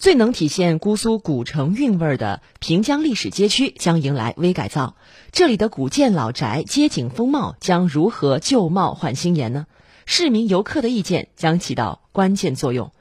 最能体现姑苏古城韵味的平江历史街区将迎来微改造，这里的古建老宅街景风貌将如何旧貌换新颜呢？市民游客的意见将起到关键作用。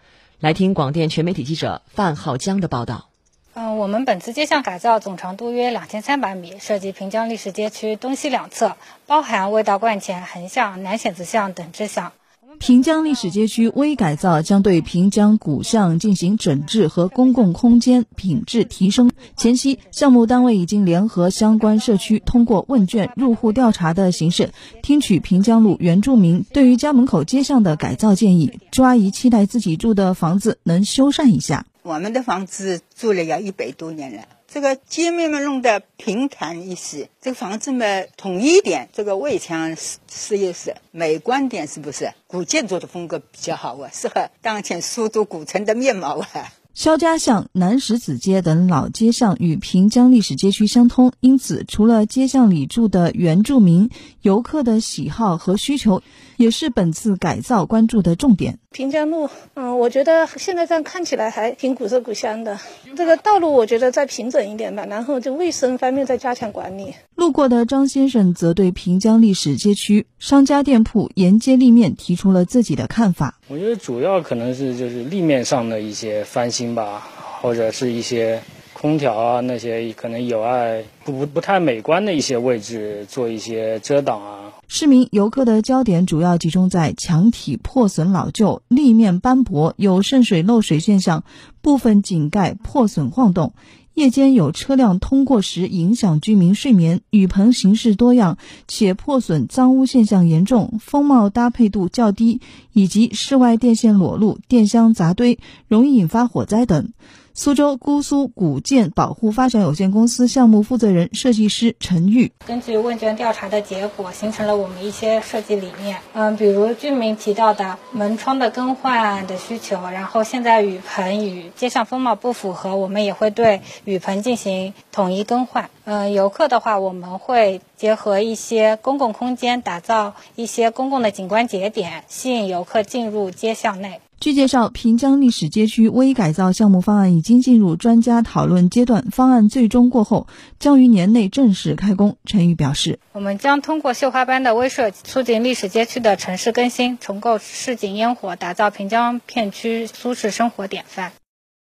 来听广电全媒体记者范浩江的报道。嗯，我们本次街巷改造总长度约两千三百米，涉及平江历史街区东西两侧，包含味道观前横向、南显子巷等支巷。平江历史街区微改造将对平江古巷进行整治和公共空间品质提升。前期，项目单位已经联合相关社区，通过问卷、入户调查的形式，听取平江路原住民对于家门口街巷的改造建议。朱阿姨期待自己住的房子能修缮一下。我们的房子住了要一百多年了。这个街面嘛弄得平坦一些，这个房子嘛统一点，这个围墙是是也是美观点，是不是？古建筑的风格比较好啊，适合当前苏州古城的面貌啊。肖家巷、南石子街等老街巷与平江历史街区相通，因此除了街巷里住的原住民、游客的喜好和需求，也是本次改造关注的重点。平江路，嗯，我觉得现在这样看起来还挺古色古香的。这个道路我觉得再平整一点吧，然后就卫生方面再加强管理。路过的张先生则对平江历史街区商家店铺沿街立面提出了自己的看法。我觉得主要可能是就是立面上的一些翻新吧，或者是一些空调啊那些可能有碍不不不太美观的一些位置做一些遮挡啊。市民游客的焦点主要集中在墙体破损老旧、立面斑驳、有渗水漏水现象、部分井盖破损晃动。夜间有车辆通过时影响居民睡眠，雨棚形式多样且破损脏污现象严重，风貌搭配度较低，以及室外电线裸露、电箱杂堆，容易引发火灾等。苏州姑苏古建保护发展有限公司项目负责人、设计师陈玉，根据问卷调查的结果，形成了我们一些设计理念。嗯，比如居民提到的门窗的更换的需求，然后现在雨棚与街巷风貌不符合，我们也会对雨棚进行统一更换。嗯，游客的话，我们会结合一些公共空间，打造一些公共的景观节点，吸引游客进入街巷内。据介绍，平江历史街区微改造项目方案已经进入专家讨论阶段，方案最终过后，将于年内正式开工。陈宇表示，我们将通过绣花般的微设计，促进历史街区的城市更新，重构市井烟火，打造平江片区苏式生活典范。